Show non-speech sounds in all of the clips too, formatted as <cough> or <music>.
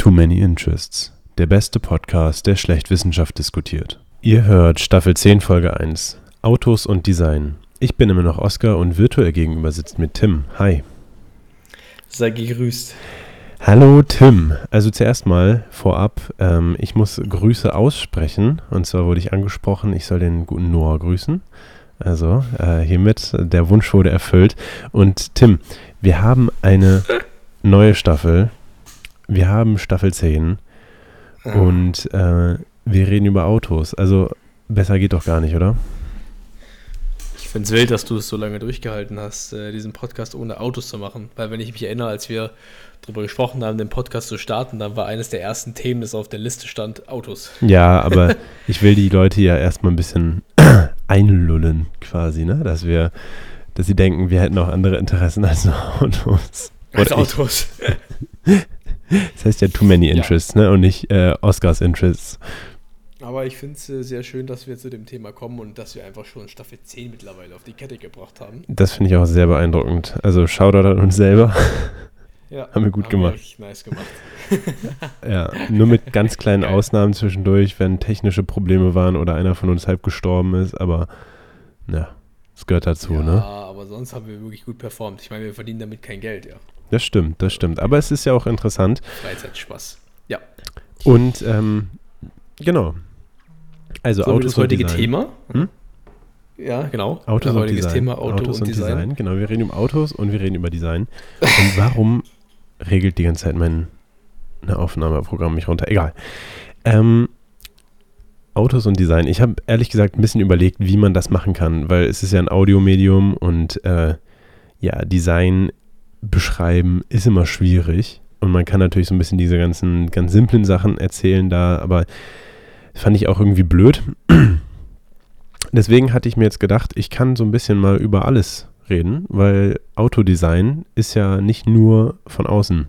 Too Many Interests, der beste Podcast, der schlecht Wissenschaft diskutiert. Ihr hört Staffel 10, Folge 1, Autos und Design. Ich bin immer noch Oskar und virtuell gegenüber sitzt mit Tim. Hi. Sei gegrüßt. Hallo Tim. Also zuerst mal vorab, ähm, ich muss Grüße aussprechen. Und zwar wurde ich angesprochen, ich soll den guten Noah grüßen. Also äh, hiermit, der Wunsch wurde erfüllt. Und Tim, wir haben eine neue Staffel. Wir haben Staffel 10. Ah. Und äh, wir reden über Autos. Also besser geht doch gar nicht, oder? Ich finde es wild, dass du es so lange durchgehalten hast, äh, diesen Podcast ohne Autos zu machen. Weil wenn ich mich erinnere, als wir darüber gesprochen haben, den Podcast zu starten, dann war eines der ersten Themen, das auf der Liste stand, Autos. Ja, aber <laughs> ich will die Leute ja erstmal ein bisschen <clears throat> einlullen, quasi, ne? Dass wir, dass sie denken, wir hätten auch andere Interessen als <laughs> Autos. Als. Autos. <laughs> Das heißt ja Too Many Ja. Interests, ne? Und nicht äh, Oscars Interests. Aber ich finde es äh, sehr schön, dass wir zu dem Thema kommen und dass wir einfach schon Staffel 10 mittlerweile auf die Kette gebracht haben. Das finde ich auch sehr beeindruckend. Also Shoutout an uns selber. Ja, <laughs> Haben wir gut gemacht. Richtig nice gemacht. <laughs> <laughs> ja, nur mit ganz kleinen Ausnahmen zwischendurch, wenn technische Probleme waren oder einer von uns halb gestorben ist, aber ja, es gehört dazu, ja, ne? aber sonst haben wir wirklich gut performt. Ich meine, wir verdienen damit kein Geld, ja. Das stimmt, das stimmt. Aber es ist ja auch interessant. Freizeitspaß. Ja. Und ähm, genau. Also So, Autos das heutige und Design. Thema. Hm? Ja, genau. Autos und Design. Thema Auto und, Design. Genau, wir reden über Autos und wir reden über Design. Und warum regelt die ganze Zeit mein ne, Aufnahmeprogramm mich runter? Egal. Ähm, Autos und Design. Ich habe ehrlich gesagt ein bisschen überlegt, wie man das machen kann, weil es ist ja ein Audiomedium und äh, ja, Design beschreiben ist immer schwierig. Und man kann natürlich so ein bisschen diese ganzen ganz simplen Sachen erzählen da, aber fand ich auch irgendwie blöd. <clears throat> Deswegen hatte ich mir jetzt gedacht, ich kann so ein bisschen mal über alles reden, weil Autodesign ist ja nicht nur von außen,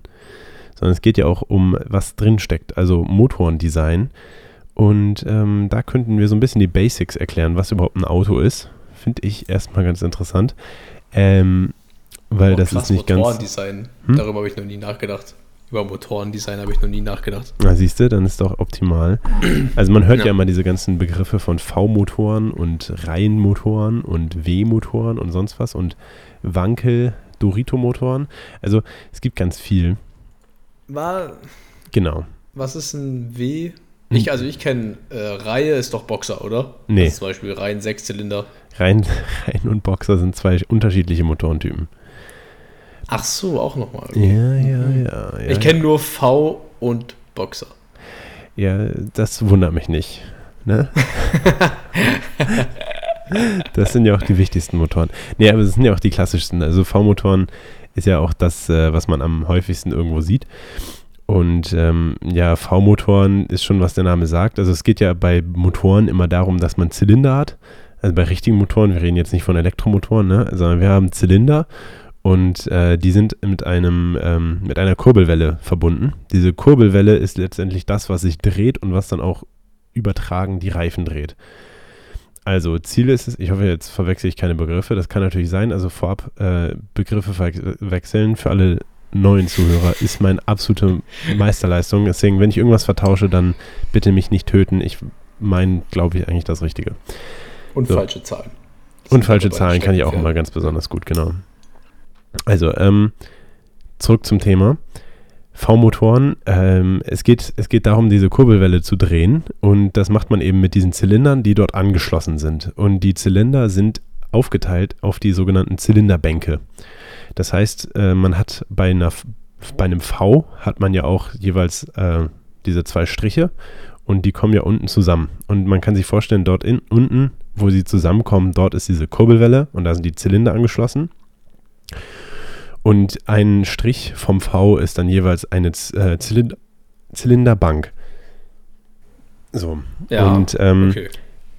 sondern es geht ja auch um, was drin steckt, also Motorendesign. Und ähm, da könnten wir so ein bisschen die Basics erklären, was überhaupt ein Auto ist. Finde ich erstmal ganz interessant. Ähm, weil Oh, das ist nicht ganz. Motorendesign. Hm? Darüber habe ich noch nie nachgedacht. Über Motorendesign habe ich noch nie nachgedacht. Na, siehst du, dann ist doch optimal. <clears throat> Also man hört ja. Ja. immer diese ganzen Begriffe von V-Motoren und Reihenmotoren und W-Motoren und sonst was und Wankel, Dorito-Motoren. Also es gibt ganz viel. War, Genau. was ist ein W? Ich, also ich kenne äh, Reihe ist doch Boxer, oder? Nee. Ist zum Beispiel Reihen Sechszylinder. Reihen, <laughs> Reihen und Boxer sind zwei unterschiedliche Motorentypen. Ach so, auch nochmal. Ja, ja, ja. ja Ich kenne nur V und Boxer. Ja, das wundert mich nicht. Ne? <laughs> das sind ja auch die wichtigsten Motoren. Nee, aber es sind ja auch die klassischsten. Also V-Motoren ist ja auch das, äh, was man am häufigsten irgendwo sieht. Und ähm, ja, V-Motoren ist schon, was der Name sagt. Also es geht ja bei Motoren immer darum, dass man Zylinder hat. Also bei richtigen Motoren, wir reden jetzt nicht von Elektromotoren, ne? sondern wir haben Zylinder und äh, die sind mit einem ähm, mit einer Kurbelwelle verbunden. Diese Kurbelwelle ist letztendlich das, was sich dreht und was dann auch übertragen die Reifen dreht. Also Ziel ist es, ich hoffe, jetzt verwechsel ich keine Begriffe, das kann natürlich sein, also vorab äh, Begriffe verwechseln für alle neuen Zuhörer ist meine absolute Meisterleistung. Deswegen, wenn ich irgendwas vertausche, dann bitte mich nicht töten. Ich meine, glaube ich, eigentlich das Richtige. Und So. falsche Zahlen. Das Und falsche Zahlen kann ich auch immer ganz besonders gut, genau. Also, ähm, zurück zum Thema. V-Motoren, ähm, es, geht, es geht darum, diese Kurbelwelle zu drehen und das macht man eben mit diesen Zylindern, die dort angeschlossen sind. Und die Zylinder sind aufgeteilt auf die sogenannten Zylinderbänke. Das heißt, äh, man hat bei, einer, bei einem V hat man ja auch jeweils äh, diese zwei Striche und die kommen ja unten zusammen. Und man kann sich vorstellen, dort in, unten, wo sie zusammenkommen, dort ist diese Kurbelwelle und da sind die Zylinder angeschlossen. Und ein Strich vom V ist dann jeweils eine äh, Zylinder Zylinderbank. So. Ja, und ähm, okay.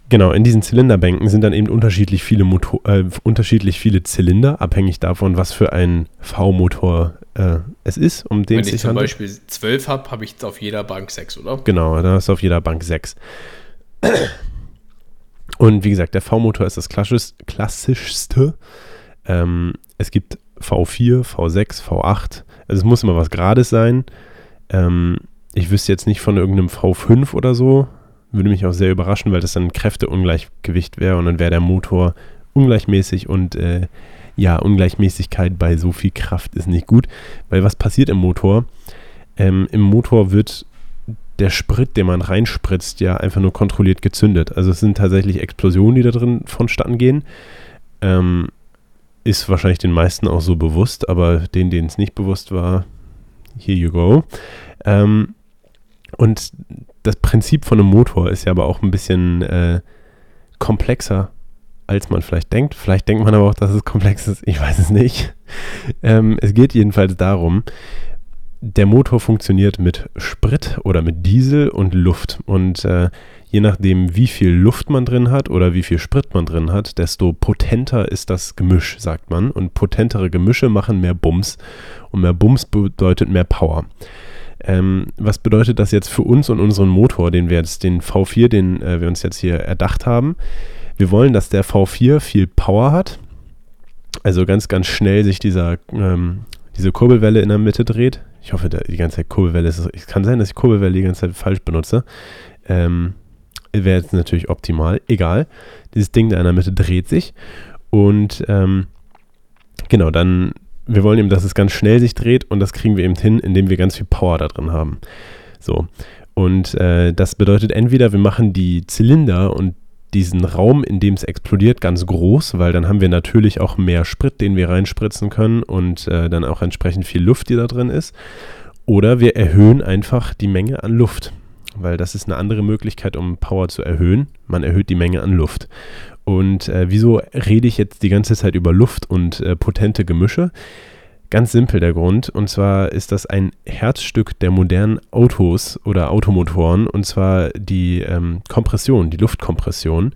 Genau, in diesen Zylinderbänken sind dann eben unterschiedlich viele, Motor, äh, unterschiedlich viele Zylinder, abhängig davon, was für ein V-Motor äh, es ist, um den Wenn ich zum handelt. Beispiel 12 habe, habe ich auf jeder Bank 6, oder? Genau, da hast du auf jeder Bank sechs. Und wie gesagt, der V-Motor ist das klassisch, klassischste. Ähm, es gibt V4, V6, V8. Also es muss immer was Gerades sein. Ähm, ich wüsste jetzt nicht von irgendeinem V5 oder so. Würde mich auch sehr überraschen, weil das dann Kräfteungleichgewicht wäre und dann wäre der Motor ungleichmäßig und äh, ja, Ungleichmäßigkeit bei so viel Kraft ist nicht gut. Weil was passiert im Motor? Ähm, Im Motor wird der Sprit, den man reinspritzt, ja einfach nur kontrolliert gezündet. Also es sind tatsächlich Explosionen, die da drin vonstatten gehen. Ähm, ist wahrscheinlich den meisten auch so bewusst, aber denen, denen es nicht bewusst war, here you go. Ähm, und das Prinzip von einem Motor ist ja aber auch ein bisschen äh, komplexer, als man vielleicht denkt. Vielleicht denkt man aber auch, dass es komplex ist. Ich weiß es nicht. Ähm, es geht jedenfalls darum, der Motor funktioniert mit Sprit oder mit Diesel und Luft. Und äh, je nachdem, wie viel Luft man drin hat oder wie viel Sprit man drin hat, desto potenter ist das Gemisch, sagt man. Und potentere Gemische machen mehr Bums. Und mehr Bums bedeutet mehr Power. Ähm, was bedeutet das jetzt für uns und unseren Motor, den wir jetzt, den V4, den äh, wir uns jetzt hier erdacht haben? Wir wollen, dass der V4 viel Power hat. Also ganz, ganz schnell sich dieser, ähm, diese Kurbelwelle in der Mitte dreht. Ich hoffe, die ganze Zeit Kurbelwelle ist. Es kann sein, dass ich Kurbelwelle die ganze Zeit falsch benutze. Ähm, Wäre jetzt natürlich optimal. Egal. Dieses Ding da in der Mitte dreht sich. Und ähm, genau, dann, wir wollen eben, dass es ganz schnell sich dreht und das kriegen wir eben hin, indem wir ganz viel Power da drin haben. So. Und äh, das bedeutet entweder, wir machen die Zylinder und diesen Raum, in dem es explodiert, ganz groß, weil dann haben wir natürlich auch mehr Sprit, den wir reinspritzen können und äh, dann auch entsprechend viel Luft, die da drin ist. Oder wir erhöhen einfach die Menge an Luft, weil das ist eine andere Möglichkeit, um Power zu erhöhen. Man erhöht die Menge an Luft. Und äh, wieso rede ich jetzt die ganze Zeit über Luft und äh, potente Gemische? Ganz simpel der Grund. Und zwar ist das ein Herzstück der modernen Autos oder Automotoren. Und zwar die ähm, Kompression, die Luftkompression.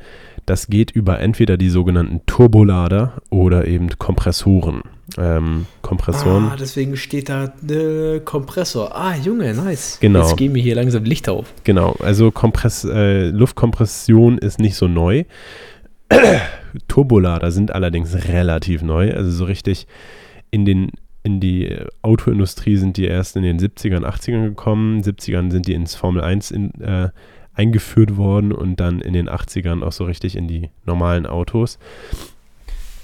Das geht über entweder die sogenannten Turbolader oder eben Kompressoren. Ähm, Kompressoren. Ah, deswegen steht da äh, Kompressor. Ah, Junge, nice. Genau. Jetzt gehen wir hier langsam Licht auf. Genau, also Kompress äh, Luftkompression ist nicht so neu. <clears throat> Turbolader sind allerdings relativ neu. Also so richtig in den in die Autoindustrie sind die erst in den 70ern, 80ern gekommen. 70ern sind die ins Formel 1 in, äh, eingeführt worden und dann in den 80ern auch so richtig in die normalen Autos.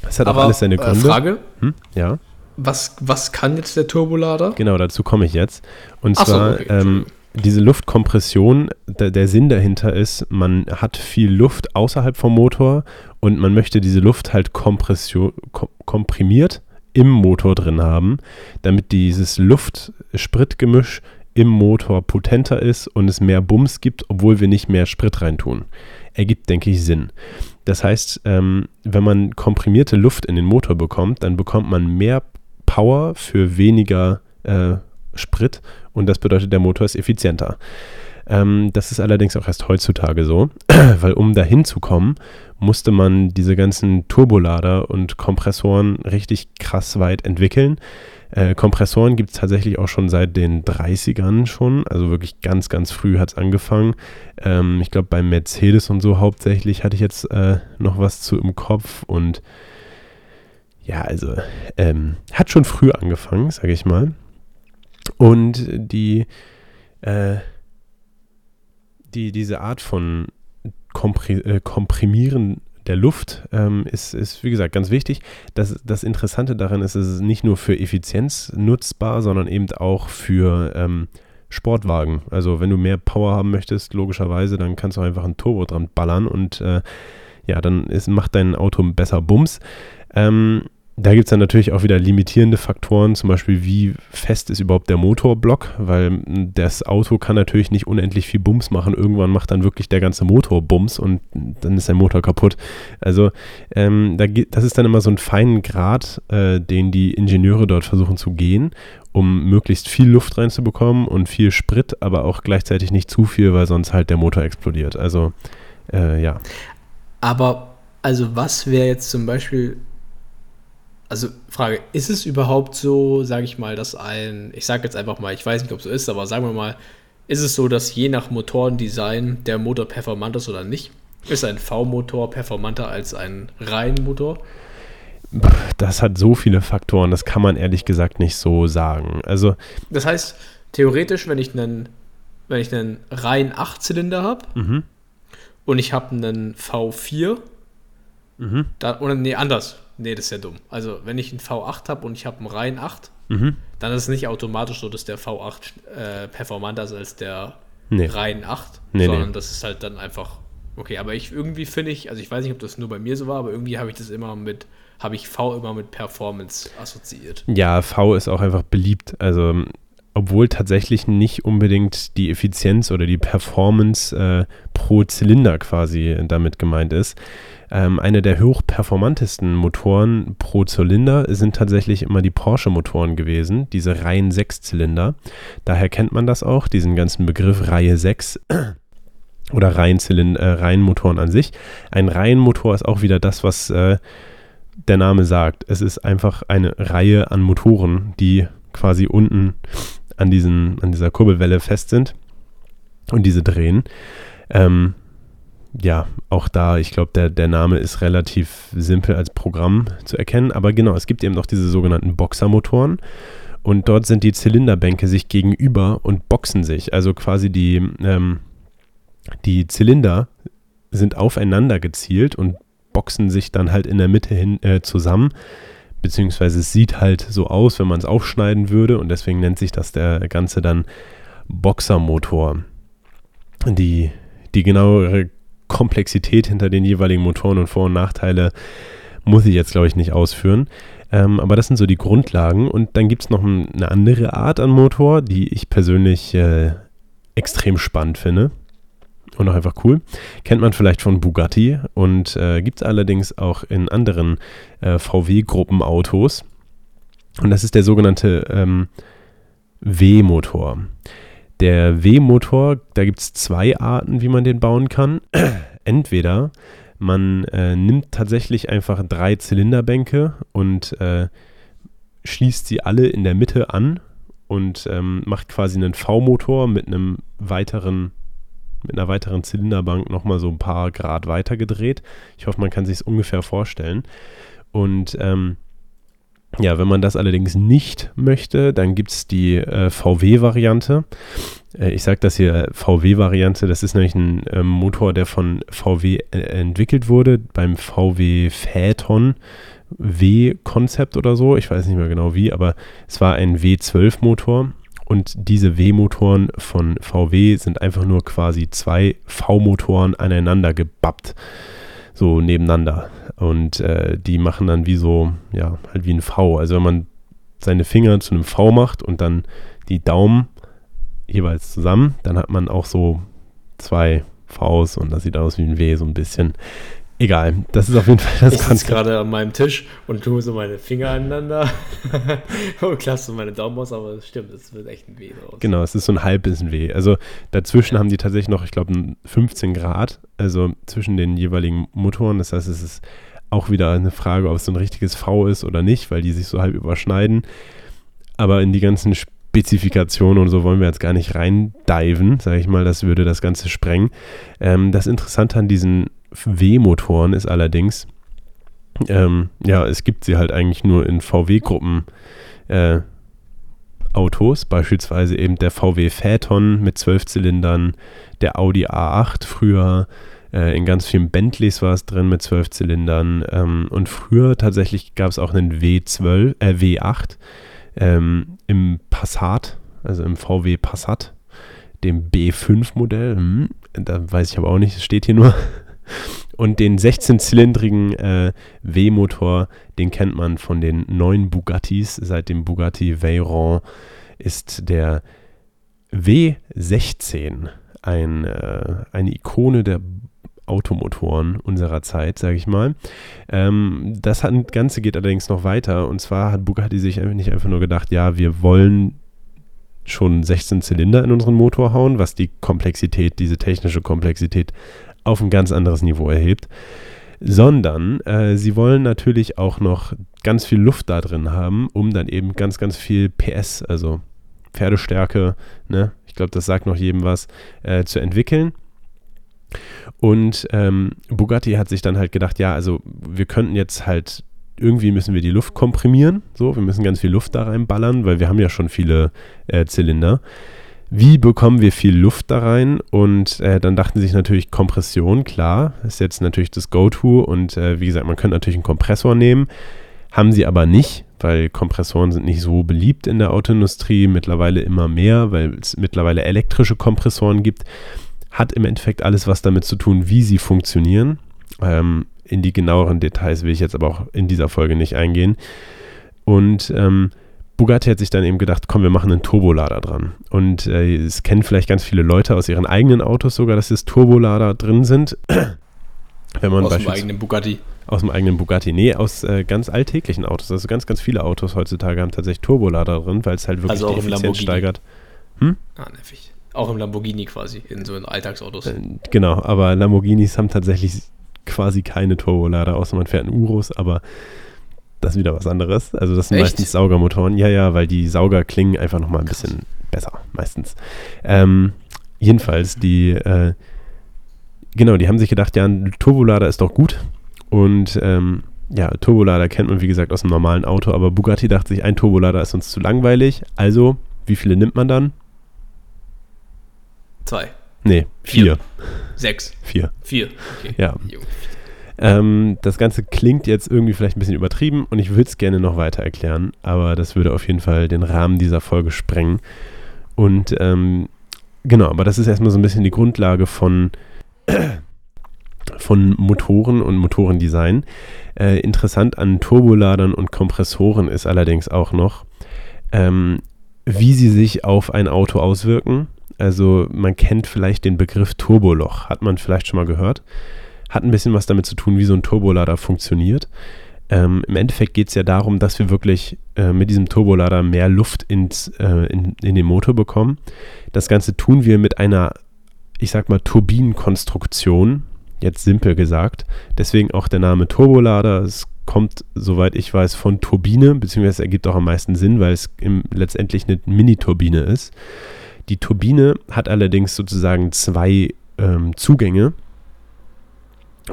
Das hat Aber, auch alles seine äh, Gründe. Frage, Hm? Ja, was, was kann jetzt der Turbolader? genau, dazu komme ich jetzt. Und Ach so, zwar okay, ähm, diese Luftkompression, der, der Sinn dahinter ist, man hat viel Luft außerhalb vom Motor und man möchte diese Luft halt Kompression, kom komprimiert im Motor drin haben, damit dieses Luft-Sprit-Gemisch im Motor potenter ist und es mehr Bums gibt, obwohl wir nicht mehr Sprit reintun. Ergibt, denke ich, Sinn. Das heißt, ähm, wenn man komprimierte Luft in den Motor bekommt, dann bekommt man mehr Power für weniger äh, Sprit und das bedeutet, der Motor ist effizienter. Ähm, das ist allerdings auch erst heutzutage so, <clears throat> weil um dahin zu kommen, musste man diese ganzen Turbolader und Kompressoren richtig krass weit entwickeln. Äh, Kompressoren gibt es tatsächlich auch schon seit den 30ern schon, also wirklich ganz, ganz früh hat es angefangen. Ähm, ich glaube, bei Mercedes und so hauptsächlich hatte ich jetzt äh, noch was zu im Kopf und ja, also ähm, hat schon früh angefangen, sage ich mal. Und die, äh, die, diese Art von Kompri äh, Komprimieren der Luft ähm, ist, ist, wie gesagt, ganz wichtig. Das, das Interessante daran ist, es ist nicht nur für Effizienz nutzbar, sondern eben auch für ähm, Sportwagen. Also wenn du mehr Power haben möchtest, logischerweise, dann kannst du einfach ein Turbo dran ballern und äh, ja, dann ist, macht dein Auto besser Bums. Ähm, da gibt es dann natürlich auch wieder limitierende Faktoren, zum Beispiel wie fest ist überhaupt der Motorblock, weil das Auto kann natürlich nicht unendlich viel Bums machen. Irgendwann macht dann wirklich der ganze Motor Bums und dann ist der Motor kaputt. Also ähm, da das ist dann immer so ein feinen Grad, äh, den die Ingenieure dort versuchen zu gehen, um möglichst viel Luft reinzubekommen und viel Sprit, aber auch gleichzeitig nicht zu viel, weil sonst halt der Motor explodiert. Also äh, ja. Aber, also was wäre jetzt zum Beispiel, also Frage, ist es überhaupt so, sage ich mal, dass ein, ich sage jetzt einfach mal, ich weiß nicht, ob es so ist, aber sagen wir mal, ist es so, dass je nach Motorendesign der Motor performant ist oder nicht? Ist ein V-Motor performanter als ein Reihenmotor? Das hat so viele Faktoren, das kann man ehrlich gesagt nicht so sagen. Also Das heißt, theoretisch, wenn ich einen wenn ich einen rein 8-Zylinder habe Mhm. und ich habe einen V4, Mhm. da, oder nee, anders. Nee, das ist ja dumm. Also, wenn ich einen V8 habe und ich habe einen rein 8, Mhm. dann ist es nicht automatisch so, dass der V8 äh, performanter ist als der Nee. rein 8, Nee, sondern nee. das ist halt dann einfach okay. Aber ich irgendwie finde ich, also ich weiß nicht, ob das nur bei mir so war, aber irgendwie habe ich das immer mit, habe ich V immer mit Performance assoziiert. Ja, V ist auch einfach beliebt. Also, obwohl tatsächlich nicht unbedingt die Effizienz oder die Performance äh, pro Zylinder quasi damit gemeint ist. Ähm, eine der hochperformantesten Motoren pro Zylinder sind tatsächlich immer die Porsche-Motoren gewesen, diese Reihen 6-Zylinder. Daher kennt man das auch, diesen ganzen Begriff Reihe 6 <clears throat> oder Reihenzylinder, äh, Reihenmotoren an sich. Ein Reihenmotor ist auch wieder das, was äh, der Name sagt. Es ist einfach eine Reihe an Motoren, die quasi unten an, diesen, an dieser Kurbelwelle fest sind und diese drehen. Ähm, ja, auch da, ich glaube, der, der Name ist relativ simpel als Programm zu erkennen. Aber genau, es gibt eben noch diese sogenannten Boxermotoren. Und dort sind die Zylinderbänke sich gegenüber und boxen sich. Also quasi die, ähm, die Zylinder sind aufeinander gezielt und boxen sich dann halt in der Mitte hin äh, zusammen. Beziehungsweise es sieht halt so aus, wenn man es aufschneiden würde. Und deswegen nennt sich das der Ganze dann Boxermotor. Die, die genauere Komplexität hinter den jeweiligen Motoren und Vor- und Nachteile muss ich jetzt, glaube ich, nicht ausführen. Ähm, aber das sind so die Grundlagen. Und dann gibt es noch ein, eine andere Art an Motor, die ich persönlich äh, extrem spannend finde. Und auch einfach cool. Kennt man vielleicht von Bugatti und äh, gibt es allerdings auch in anderen äh, VW-Gruppenautos. Und das ist der sogenannte ähm, W-Motor. Der W-Motor, da gibt es zwei Arten, wie man den bauen kann. <clears throat> Entweder man äh, nimmt tatsächlich einfach drei Zylinderbänke und äh, schließt sie alle in der Mitte an und ähm, macht quasi einen V-Motor mit einem weiteren mit einer weiteren Zylinderbank nochmal so ein paar Grad weiter gedreht. Ich hoffe, man kann sich es ungefähr vorstellen. Und ähm, ja, wenn man das allerdings nicht möchte, dann gibt es die äh, VW-Variante. Äh, ich sage das hier VW-Variante, das ist nämlich ein ähm, Motor, der von VW äh, entwickelt wurde, beim VW Phaeton W-Konzept oder so. Ich weiß nicht mehr genau wie, aber es war ein W12-Motor. Und diese W-Motoren von VW sind einfach nur quasi zwei V-Motoren aneinander gebappt. So nebeneinander. Und äh, die machen dann wie so, ja, halt wie ein V. Also wenn man seine Finger zu einem V macht und dann die Daumen jeweils zusammen, dann hat man auch so zwei Vs und das sieht aus wie ein W so ein bisschen. Egal, das ist auf jeden Fall das ich sitze gerade an meinem Tisch und tue so meine Finger aneinander <laughs> und klasse meine Daumen aus, aber das stimmt, es wird echt ein Weh draus. Genau, es ist so ein halbes Weh. Also dazwischen haben die tatsächlich noch, ich glaube, 15 Grad, also zwischen den jeweiligen Motoren. Das heißt, es ist auch wieder eine Frage, ob es so ein richtiges V ist oder nicht, weil die sich so halb überschneiden. Aber in die ganzen Spezifikationen und so wollen wir jetzt gar nicht reindiven, sage ich mal, das würde das Ganze sprengen. Ähm, das Interessante an diesen W-Motoren ist allerdings, ähm, ja, es gibt sie halt eigentlich nur in VW-Gruppen äh, Autos, beispielsweise eben der VW Phaeton mit zwölf Zylindern, der Audi A8 früher, äh, in ganz vielen Bentleys war es drin mit zwölf Zylindern ähm, und früher tatsächlich gab es auch einen W12, äh, W8 ähm, im Passat, also im VW Passat, dem B5-Modell, hm, da weiß ich aber auch nicht, es steht hier nur. Und den 16-zylindrigen äh, W-Motor, den kennt man von den neuen Bugattis. Seit dem Bugatti Veyron ist der W16 ein, äh, eine Ikone der Automotoren unserer Zeit, sage ich mal. Ähm, das Ganze geht allerdings noch weiter. Und zwar hat Bugatti sich nicht einfach nur gedacht, ja, wir wollen schon 16 Zylinder in unseren Motor hauen, was die Komplexität, diese technische Komplexität auf ein ganz anderes Niveau erhebt, sondern äh, sie wollen natürlich auch noch ganz viel Luft da drin haben, um dann eben ganz, ganz viel PS, also Pferdestärke, ne, ich glaube, das sagt noch jedem was, äh, zu entwickeln. Und ähm, Bugatti hat sich dann halt gedacht, ja, also wir könnten jetzt halt irgendwie müssen wir die Luft komprimieren, so, wir müssen ganz viel Luft da reinballern, weil wir haben ja schon viele äh, Zylinder. Wie bekommen wir viel Luft da rein? Und äh, dann dachten sie sich natürlich Kompression, klar, ist jetzt natürlich das Go-To. Und äh, wie gesagt, man könnte natürlich einen Kompressor nehmen, haben sie aber nicht, weil Kompressoren sind nicht so beliebt in der Autoindustrie, mittlerweile immer mehr, weil es mittlerweile elektrische Kompressoren gibt. Hat im Endeffekt alles was damit zu tun, wie sie funktionieren. Ähm, in die genaueren Details will ich jetzt aber auch in dieser Folge nicht eingehen. Und ähm, Bugatti hat sich dann eben gedacht, komm, wir machen einen Turbolader dran. Und äh, es kennen vielleicht ganz viele Leute aus ihren eigenen Autos sogar, dass es Turbolader drin sind. <clears throat> Wenn man aus dem eigenen Bugatti. Aus dem eigenen Bugatti. Nee, aus äh, ganz alltäglichen Autos. Also ganz, ganz viele Autos heutzutage haben tatsächlich Turbolader drin, weil es halt wirklich also die Effizienz steigert. Hm? Ah, nervig. Auch im Lamborghini quasi, in so Alltagsautos. Äh, genau, aber Lamborghinis haben tatsächlich quasi keine Turbolader, außer man fährt einen Urus, aber das ist wieder was anderes. Also das sind Echt? meistens Saugermotoren. Ja, ja, weil die Sauger klingen einfach nochmal ein bisschen besser, meistens. Ähm, jedenfalls, die, äh, genau, die haben sich gedacht, ja, ein Turbolader ist doch gut. Und ähm, ja, Turbolader kennt man, wie gesagt, aus einem normalen Auto, aber Bugatti dachte sich, ein Turbolader ist uns zu langweilig. Also, wie viele nimmt man dann? Zwei. Nee, vier. vier. Sechs. Vier. Vier. Okay. Ja. Ähm, das Ganze klingt jetzt irgendwie vielleicht ein bisschen übertrieben und ich würde es gerne noch weiter erklären, aber das würde auf jeden Fall den Rahmen dieser Folge sprengen. Und ähm, genau, aber das ist erstmal so ein bisschen die Grundlage von, von Motoren und Motorendesign. Äh, interessant an Turboladern und Kompressoren ist allerdings auch noch, ähm, wie sie sich auf ein Auto auswirken. Also man kennt vielleicht den Begriff Turboloch, hat man vielleicht schon mal gehört hat ein bisschen was damit zu tun, wie so ein Turbolader funktioniert. Ähm, Im Endeffekt geht es ja darum, dass wir wirklich äh, mit diesem Turbolader mehr Luft ins, äh, in, in den Motor bekommen. Das Ganze tun wir mit einer, ich sag mal, Turbinenkonstruktion, jetzt simpel gesagt. Deswegen auch der Name Turbolader. Es kommt, soweit ich weiß, von Turbine, beziehungsweise ergibt auch am meisten Sinn, weil es im, letztendlich eine Mini-Turbine ist. Die Turbine hat allerdings sozusagen zwei ähm, Zugänge.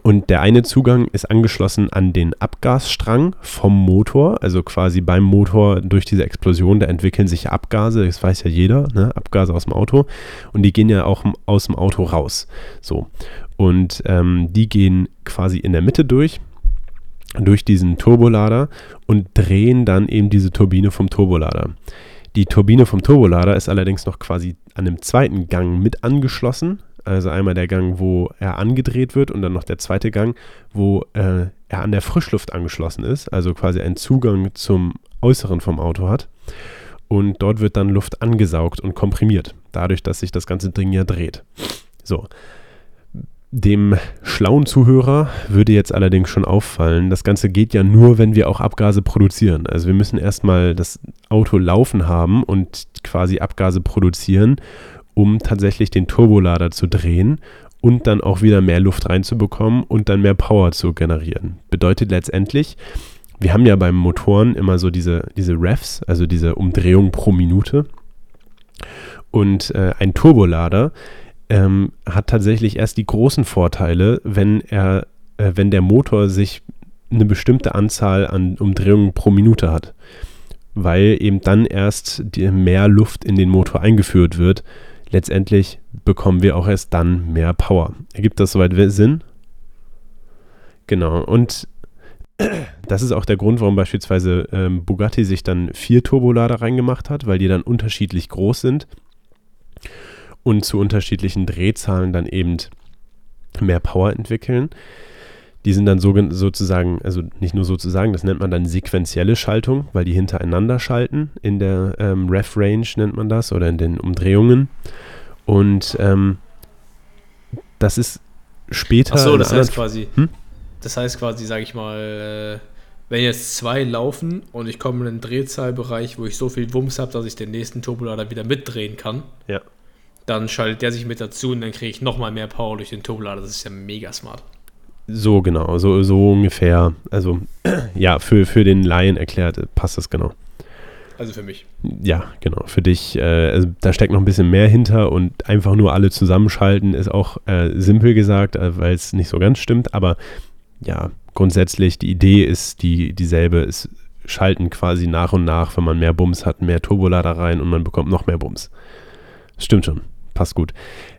Und der eine Zugang ist angeschlossen an den Abgasstrang vom Motor, also quasi beim Motor durch diese Explosion, da entwickeln sich Abgase, das weiß ja jeder, ne? Abgase aus dem Auto. Und die gehen ja auch aus dem Auto raus. So. Und ähm, die gehen quasi in der Mitte durch, durch diesen Turbolader und drehen dann eben diese Turbine vom Turbolader. Die Turbine vom Turbolader ist allerdings noch quasi an dem zweiten Gang mit angeschlossen, also einmal der Gang, wo er angedreht wird und dann noch der zweite Gang, wo äh, er an der Frischluft angeschlossen ist, also quasi einen Zugang zum Äußeren vom Auto hat. Und dort wird dann Luft angesaugt und komprimiert, dadurch, dass sich das ganze Ding ja dreht. So. Dem schlauen Zuhörer würde jetzt allerdings schon auffallen, das Ganze geht ja nur, wenn wir auch Abgase produzieren. Also wir müssen erstmal das Auto laufen haben und quasi Abgase produzieren um tatsächlich den Turbolader zu drehen und dann auch wieder mehr Luft reinzubekommen und dann mehr Power zu generieren. Bedeutet letztendlich, wir haben ja beim Motoren immer so diese, diese Revs, also diese Umdrehung pro Minute. Und äh, ein Turbolader ähm, hat tatsächlich erst die großen Vorteile, wenn er, äh, wenn der Motor sich eine bestimmte Anzahl an Umdrehungen pro Minute hat. Weil eben dann erst mehr Luft in den Motor eingeführt wird, letztendlich bekommen wir auch erst dann mehr Power. Ergibt das soweit Sinn? Genau. Und das ist auch der Grund, warum beispielsweise ähm, Bugatti sich dann vier Turbolader reingemacht hat, weil die dann unterschiedlich groß sind und zu unterschiedlichen Drehzahlen dann eben mehr Power entwickeln. Die sind dann so, sozusagen, also nicht nur sozusagen, das nennt man dann sequentielle Schaltung, weil die hintereinander schalten. In der ähm, Ref-Range nennt man das oder in den Umdrehungen. Und ähm, das ist später. Ach so, das heißt quasi, hm? das heißt quasi, sage ich mal, äh, wenn jetzt zwei laufen und ich komme in einen Drehzahlbereich, wo ich so viel Wumms habe, dass ich den nächsten Turbolader wieder mitdrehen kann, ja. dann schaltet der sich mit dazu und dann kriege ich nochmal mehr Power durch den Turbolader. Das ist ja mega smart. So genau, so, so ungefähr. Also <clears throat> ja, für, für den Laien erklärt passt das genau. Also für mich. Ja, genau. Für dich, äh, also da steckt noch ein bisschen mehr hinter und einfach nur alle zusammenschalten ist auch äh, simpel gesagt, äh, weil es nicht so ganz stimmt. Aber ja, grundsätzlich, die Idee ist die, dieselbe. Es schalten quasi nach und nach, wenn man mehr Bums hat, mehr Turbolader rein und man bekommt noch mehr Bums. Stimmt schon, passt gut.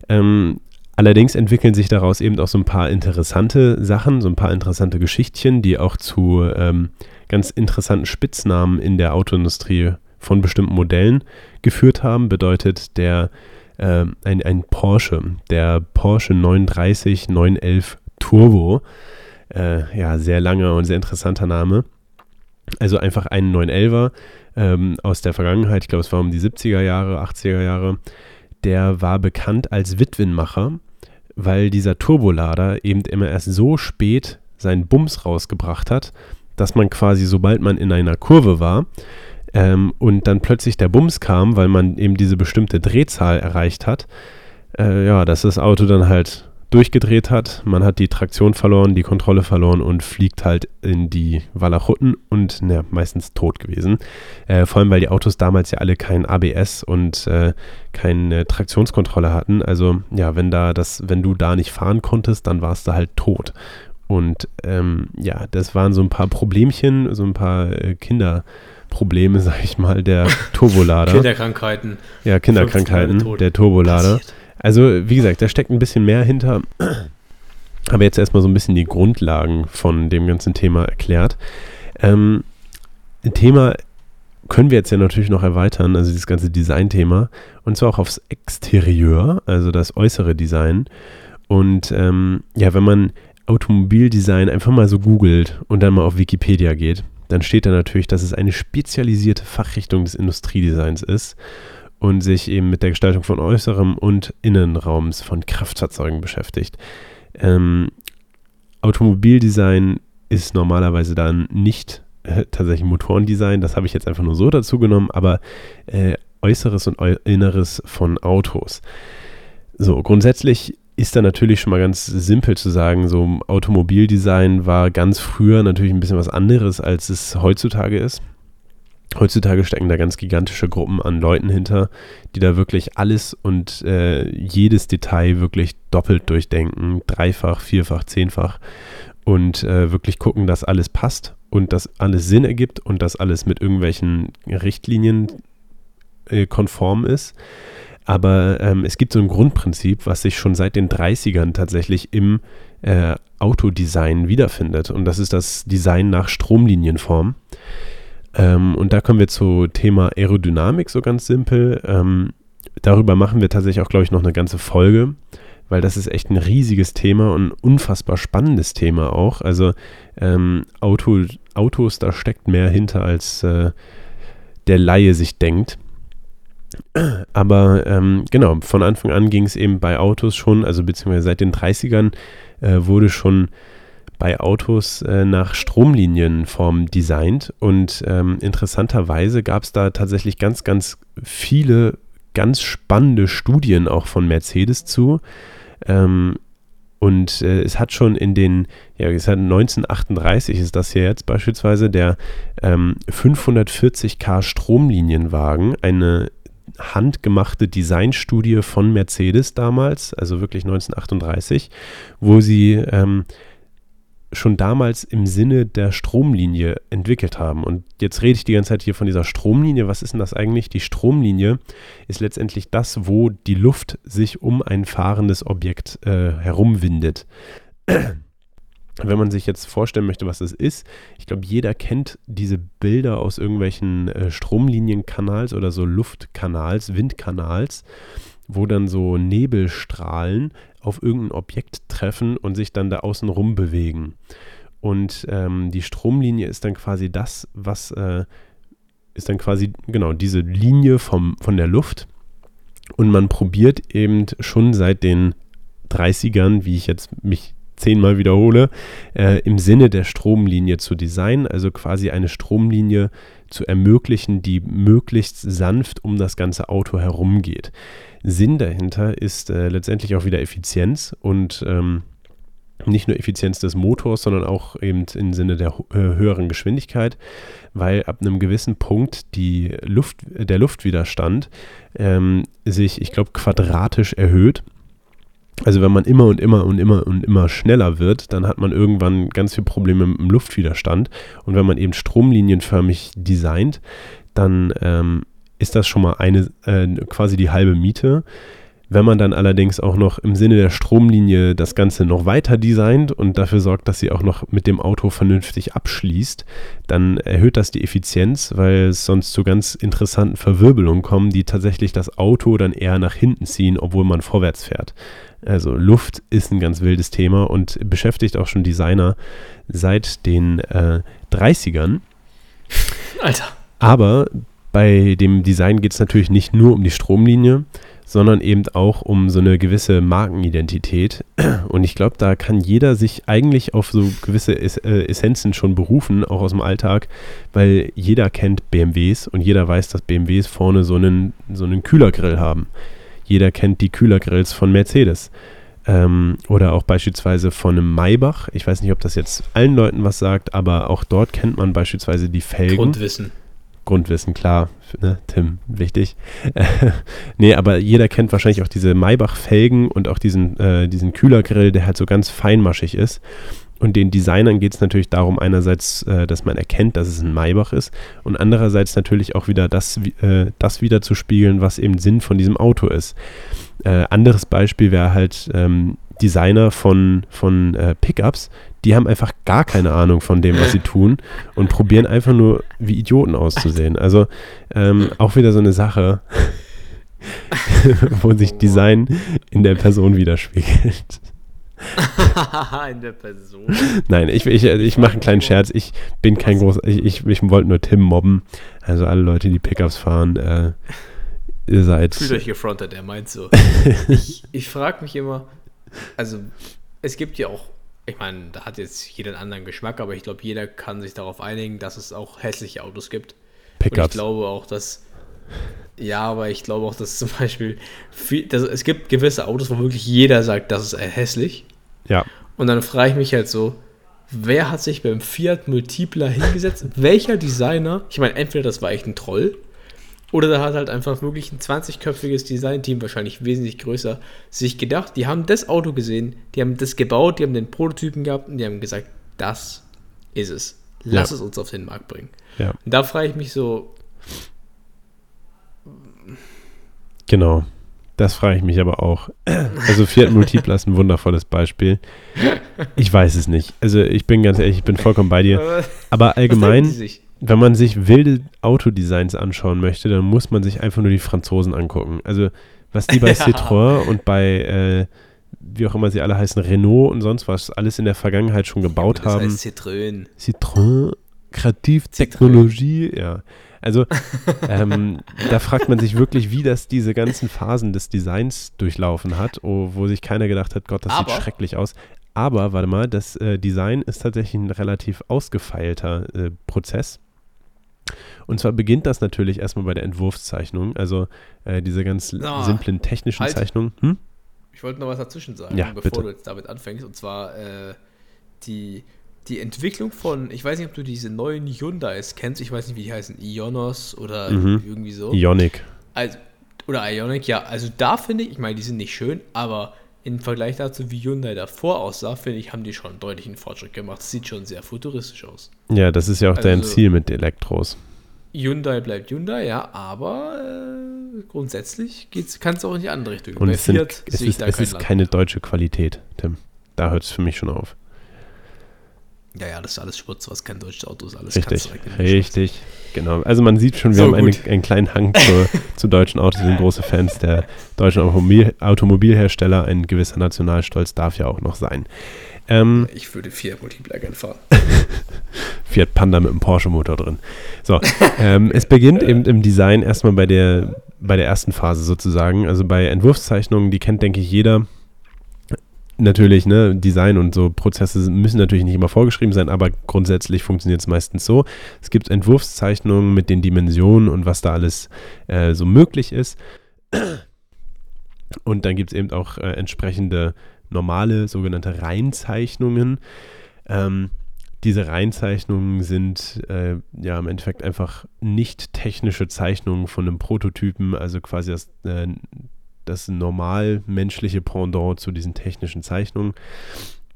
Ähm, allerdings entwickeln sich daraus eben auch so ein paar interessante Sachen, so ein paar interessante Geschichtchen, die auch zu ähm, ganz interessanten Spitznamen in der Autoindustrie von bestimmten Modellen geführt haben. Bedeutet der äh, ein, ein Porsche, der Porsche 930 911 Turbo. Äh, ja, sehr langer und sehr interessanter Name. Also einfach ein 911er ähm, aus der Vergangenheit, ich glaube, es war um die 70er Jahre, 80er Jahre. Der war bekannt als Witwenmacher, weil dieser Turbolader eben immer erst so spät seinen Bums rausgebracht hat, dass man quasi, sobald man in einer Kurve war, ähm, und dann plötzlich der Bums kam, weil man eben diese bestimmte Drehzahl erreicht hat, äh, ja, dass das Auto dann halt durchgedreht hat, man hat die Traktion verloren, die Kontrolle verloren und fliegt halt in die Walachutten und ne, meistens tot gewesen. Äh, vor allem, weil die Autos damals ja alle kein ABS und äh, keine Traktionskontrolle hatten. Also ja, wenn da das, wenn du da nicht fahren konntest, dann warst du halt tot. Und ähm, ja, das waren so ein paar Problemchen, so ein paar äh, Kinderprobleme, <laughs> sag ich mal, der Turbolader. Kinderkrankheiten. Ja, Kinderkrankheiten, der Turbolader. Passiert. Also, wie gesagt, da steckt ein bisschen mehr hinter. Aber jetzt erstmal so ein bisschen die Grundlagen von dem ganzen Thema erklärt. Ähm, Thema können wir jetzt ja natürlich noch erweitern, also dieses ganze Design-Thema, und zwar auch aufs Exterieur, also das äußere Design. Und ähm, ja, wenn man Automobildesign einfach mal so googelt und dann mal auf Wikipedia geht, dann steht da natürlich, dass es eine spezialisierte Fachrichtung des Industriedesigns ist und sich eben mit der Gestaltung von äußerem und Innenraums von Kraftfahrzeugen beschäftigt. Ähm, Automobildesign ist normalerweise dann nicht äh, tatsächlich Motorendesign, das habe ich jetzt einfach nur so dazu genommen, aber äh, Äußeres und Inneres von Autos. So, grundsätzlich ist da natürlich schon mal ganz simpel zu sagen, so Automobildesign war ganz früher natürlich ein bisschen was anderes, als es heutzutage ist. Heutzutage stecken da ganz gigantische Gruppen an Leuten hinter, die da wirklich alles und äh, jedes Detail wirklich doppelt durchdenken, dreifach, vierfach, zehnfach und äh, wirklich gucken, dass alles passt und dass alles Sinn ergibt und dass alles mit irgendwelchen Richtlinien äh, konform ist. Aber ähm, es gibt so ein Grundprinzip, was sich schon seit den 30ern tatsächlich im äh, Autodesign wiederfindet. Und das ist das Design nach Stromlinienform. Ähm, und da kommen wir zu Thema Aerodynamik so ganz simpel. Ähm, darüber machen wir tatsächlich auch, glaube ich, noch eine ganze Folge, weil das ist echt ein riesiges Thema und ein unfassbar spannendes Thema auch. Also ähm, Auto, Autos, da steckt mehr hinter, als äh, der Laie sich denkt. Aber ähm, genau, von Anfang an ging es eben bei Autos schon, also beziehungsweise seit den 30ern äh, wurde schon bei Autos äh, nach Stromlinienform designt und ähm, interessanterweise gab es da tatsächlich ganz, ganz viele ganz spannende Studien auch von Mercedes zu. Ähm, und äh, es hat schon in den, ja, es hat 1938 ist das hier jetzt beispielsweise der ähm, 540k Stromlinienwagen, eine handgemachte Designstudie von Mercedes damals, also wirklich 1938, wo sie ähm, schon damals im Sinne der Stromlinie entwickelt haben. Und jetzt rede ich die ganze Zeit hier von dieser Stromlinie. Was ist denn das eigentlich? Die Stromlinie ist letztendlich das, wo die Luft sich um ein fahrendes Objekt äh, herumwindet. <clears throat> Wenn man sich jetzt vorstellen möchte, was das ist, ich glaube, jeder kennt diese Bilder aus irgendwelchen äh, Stromlinienkanals oder so Luftkanals, Windkanals, wo dann so Nebelstrahlen auf irgendein Objekt treffen und sich dann da außen rum bewegen. Und ähm, die Stromlinie ist dann quasi das, was äh, ist dann quasi, genau, diese Linie vom, von der Luft. Und man probiert eben schon seit den 30ern, wie ich jetzt mich zehnmal wiederhole, äh, im Sinne der Stromlinie zu designen, also quasi eine Stromlinie zu ermöglichen, die möglichst sanft um das ganze Auto herumgeht. Sinn dahinter ist äh, letztendlich auch wieder Effizienz und ähm, nicht nur Effizienz des Motors, sondern auch eben im Sinne der äh, höheren Geschwindigkeit, weil ab einem gewissen Punkt die Luft, der Luftwiderstand ähm, sich, ich glaube, quadratisch erhöht. Also wenn man immer und immer und immer und immer schneller wird, dann hat man irgendwann ganz viele Probleme mit dem Luftwiderstand. Und wenn man eben stromlinienförmig designt, dann ähm, ist das schon mal eine, äh, quasi die halbe Miete. Wenn man dann allerdings auch noch im Sinne der Stromlinie das Ganze noch weiter designt und dafür sorgt, dass sie auch noch mit dem Auto vernünftig abschließt, dann erhöht das die Effizienz, weil es sonst zu ganz interessanten Verwirbelungen kommen, die tatsächlich das Auto dann eher nach hinten ziehen, obwohl man vorwärts fährt. Also Luft ist ein ganz wildes Thema und beschäftigt auch schon Designer seit den äh, 30ern. Alter. Aber bei dem Design geht es natürlich nicht nur um die Stromlinie, sondern eben auch um so eine gewisse Markenidentität. <clears throat> Und ich glaube, da kann jeder sich eigentlich auf so gewisse äh, Essenzen schon berufen, auch aus dem Alltag, weil jeder kennt BMWs und jeder weiß, dass BMWs vorne so einen, so einen Kühlergrill haben. Jeder kennt die Kühlergrills von Mercedes. Ähm, oder auch beispielsweise von einem Maybach. Ich weiß nicht, ob das jetzt allen Leuten was sagt, aber auch dort kennt man beispielsweise die Felgen. Grundwissen. Grundwissen, klar, ne, Tim, wichtig. <laughs> nee, aber jeder kennt wahrscheinlich auch diese Maybach-Felgen und auch diesen, äh, diesen Kühlergrill, der halt so ganz feinmaschig ist. Und den Designern geht es natürlich darum, einerseits, äh, dass man erkennt, dass es ein Maybach ist und andererseits natürlich auch wieder das, äh, das wieder zu spiegeln, was eben Sinn von diesem Auto ist. Äh, anderes Beispiel wäre halt ähm, Designer von, von äh, Pickups, die haben einfach gar keine Ahnung von dem, was sie tun und probieren einfach nur wie Idioten auszusehen. Also ähm, auch wieder so eine Sache, <laughs> wo sich Design in der Person widerspiegelt. <laughs> in der Person. Nein, ich, ich, ich mache einen kleinen Scherz. Ich bin kein großer. Ich, ich, ich wollte nur Tim mobben. Also alle Leute, die Pickups fahren, äh, ihr seid. Fühlt euch gefrontet, er meint so. <laughs> ich ich frage mich immer, also es gibt ja auch ich meine, da hat jetzt jeder einen anderen Geschmack, aber ich glaube, jeder kann sich darauf einigen, dass es auch hässliche Autos gibt. Pickups. Und ich glaube auch, dass. Ja, aber ich glaube auch, dass <laughs> zum Beispiel. Viel, dass, es gibt gewisse Autos, wo wirklich jeder sagt, das ist hässlich. Ja. Und dann frage ich mich halt so, wer hat sich beim Fiat Multipla hingesetzt? Welcher Designer? Ich meine, entweder das war echt ein Troll oder da hat halt einfach wirklich ein 20-köpfiges Designteam, wahrscheinlich wesentlich größer, sich gedacht, die haben das Auto gesehen, die haben das gebaut, die haben den Prototypen gehabt und die haben gesagt, das ist es. Lass ja. es uns auf den Markt bringen. Ja. Und da frage ich mich so. Genau. Das frage ich mich aber auch. Also Fiat Multipla ist ein wundervolles Beispiel. Ich weiß es nicht. Also ich bin ganz ehrlich, ich bin vollkommen bei dir. <laughs> Aber allgemein, wenn man sich wilde Autodesigns anschauen möchte, dann muss man sich einfach nur die Franzosen angucken. Also was die bei <laughs> ja. Citroën und bei, äh, wie auch immer sie alle heißen, Renault und sonst was, alles in der Vergangenheit schon gebaut das haben. Heißt Citroën. Citroën, Kreativtechnologie, ja. Also ähm, da fragt man sich wirklich, wie das diese ganzen Phasen des Designs durchlaufen hat, oh, wo sich keiner gedacht hat, Gott, das Aber sieht schrecklich aus. Aber warte mal, das äh, Design ist tatsächlich ein relativ ausgefeilter äh, Prozess. Und zwar beginnt das natürlich erstmal bei der Entwurfszeichnung, also äh, diese ganz oh, simplen technischen halt. Zeichnungen. Hm? Ich wollte noch was dazwischen sagen, ja, bevor bitte. du jetzt damit anfängst. Und zwar äh, die, die Entwicklung von, ich weiß nicht, ob du diese neuen Hyundais kennst, ich weiß nicht, wie die heißen, Ionos oder mhm. irgendwie so. Ionic. Also, oder Ionic, ja. Also da finde ich, ich meine, die sind nicht schön, aber im Vergleich dazu, wie Hyundai davor aussah, finde ich, haben die schon deutlich einen Fortschritt gemacht. Das sieht schon sehr futuristisch aus. Ja, das ist ja auch also, dein Ziel mit Elektros. Hyundai bleibt Hyundai, ja, aber äh, grundsätzlich kann es auch in die andere Richtung. Und Bei es, Fiat sind, es ist, es ist keine deutsche Qualität, Tim. Da hört es für mich schon auf. Ja, ja, das ist alles Schmutz, was kein deutsches Auto ist. Alles richtig, richtig, genau. Also man sieht schon, wir so, haben eine, einen kleinen Hang zu, <laughs> zu deutschen Autos, wir sind große Fans der deutschen Automobil Automobilhersteller. Ein gewisser Nationalstolz darf ja auch noch sein. Ähm, ich würde Fiat Multipla gerne fahren. <laughs> Fiat Panda mit einem Porsche-Motor drin. So, ähm, es beginnt eben im Design erstmal bei der, bei der ersten Phase sozusagen. Also bei Entwurfszeichnungen, die kennt, denke ich, jeder. Natürlich, ne, Design und so Prozesse müssen natürlich nicht immer vorgeschrieben sein, aber grundsätzlich funktioniert es meistens so. Es gibt Entwurfszeichnungen mit den Dimensionen und was da alles äh, so möglich ist. Und dann gibt es eben auch äh, entsprechende normale sogenannte Reinzeichnungen. Ähm, diese Reinzeichnungen sind äh, ja im Endeffekt einfach nicht technische Zeichnungen von einem Prototypen, also quasi das, äh, das normal menschliche Pendant zu diesen technischen Zeichnungen.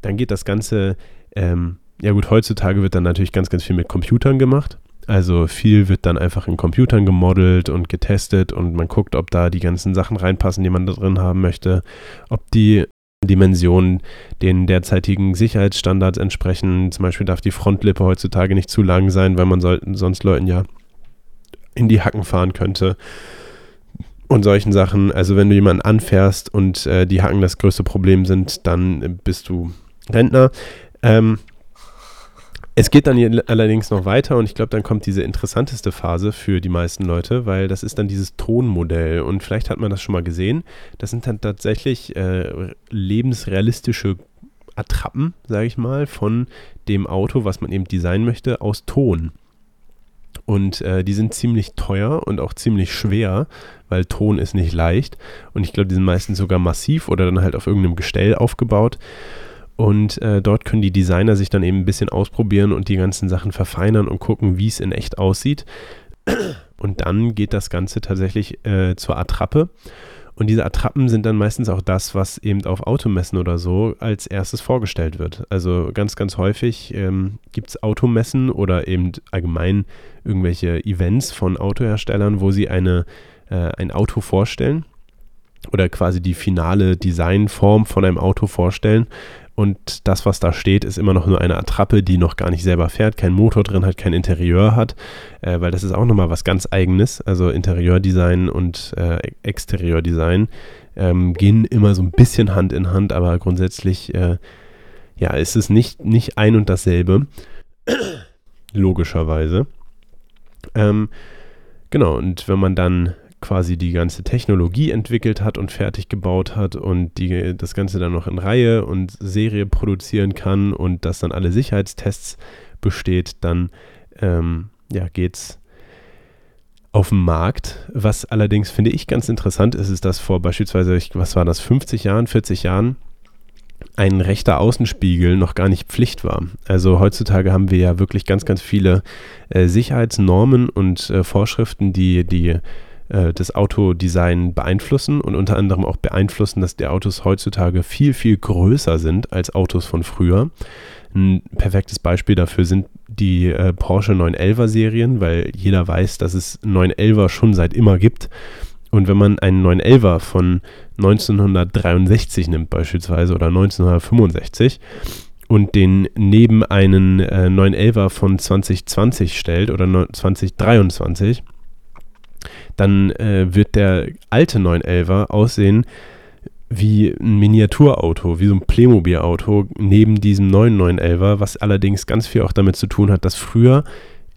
Dann geht das Ganze, ähm, ja gut, heutzutage wird dann natürlich ganz, ganz viel mit Computern gemacht. Also viel wird dann einfach in Computern gemodelt und getestet und man guckt, ob da die ganzen Sachen reinpassen, die man da drin haben möchte, ob die Dimensionen den derzeitigen Sicherheitsstandards entsprechen. Zum Beispiel darf die Frontlippe heutzutage nicht zu lang sein, weil man soll, sonst Leuten ja in die Hacken fahren könnte. Und solchen Sachen. Also wenn du jemanden anfährst und äh, die Hacken das größte Problem sind, dann bist du Rentner. Ähm, es geht dann allerdings noch weiter und ich glaube, dann kommt diese interessanteste Phase für die meisten Leute, weil das ist dann dieses Tonmodell und vielleicht hat man das schon mal gesehen. Das sind dann tatsächlich äh, lebensrealistische Attrappen, sage ich mal, von dem Auto, was man eben designen möchte, aus Ton. Und äh, die sind ziemlich teuer und auch ziemlich schwer, weil Ton ist nicht leicht. Und ich glaube, die sind meistens sogar massiv oder dann halt auf irgendeinem Gestell aufgebaut. Und äh, dort können die Designer sich dann eben ein bisschen ausprobieren und die ganzen Sachen verfeinern und gucken, wie es in echt aussieht. Und dann geht das Ganze tatsächlich äh, zur Attrappe. Und diese Attrappen sind dann meistens auch das, was eben auf Automessen oder so als erstes vorgestellt wird. Also ganz, ganz häufig ähm, gibt es Automessen oder eben allgemein irgendwelche Events von Autoherstellern, wo sie eine, äh, ein Auto vorstellen oder quasi die finale Designform von einem Auto vorstellen. Und das, was da steht, ist immer noch nur eine Attrappe, die noch gar nicht selber fährt, keinen Motor drin hat, kein Interieur hat, äh, weil das ist auch nochmal was ganz Eigenes. Also Interieurdesign und äh, Exterieurdesign ähm, gehen immer so ein bisschen Hand in Hand, aber grundsätzlich äh, ja, ist es nicht, nicht ein und dasselbe. Logischerweise. Ähm, genau, und wenn man dann quasi die ganze Technologie entwickelt hat und fertig gebaut hat und die, das Ganze dann noch in Reihe und Serie produzieren kann und das dann alle Sicherheitstests besteht, dann ähm, ja, geht's auf den Markt. Was allerdings finde ich ganz interessant ist, ist, dass vor beispielsweise, was war das, 50 Jahren, 40 Jahren ein rechter Außenspiegel noch gar nicht Pflicht war. Also heutzutage haben wir ja wirklich ganz, ganz viele äh, Sicherheitsnormen und äh, Vorschriften, die die äh, das Autodesign beeinflussen und unter anderem auch beeinflussen, dass die Autos heutzutage viel, viel größer sind als Autos von früher. Ein perfektes Beispiel dafür sind die äh, Porsche 911er Serien, weil jeder weiß, dass es 911er schon seit immer gibt. Und wenn man einen 911er von 1963 nimmt beispielsweise oder 1965 und den neben einen äh, 911er von 2020 stellt oder 2023, dann äh, wird der alte 911er aussehen wie ein Miniaturauto, wie so ein Playmobil-Auto neben diesem neuen 911er, was allerdings ganz viel auch damit zu tun hat, dass früher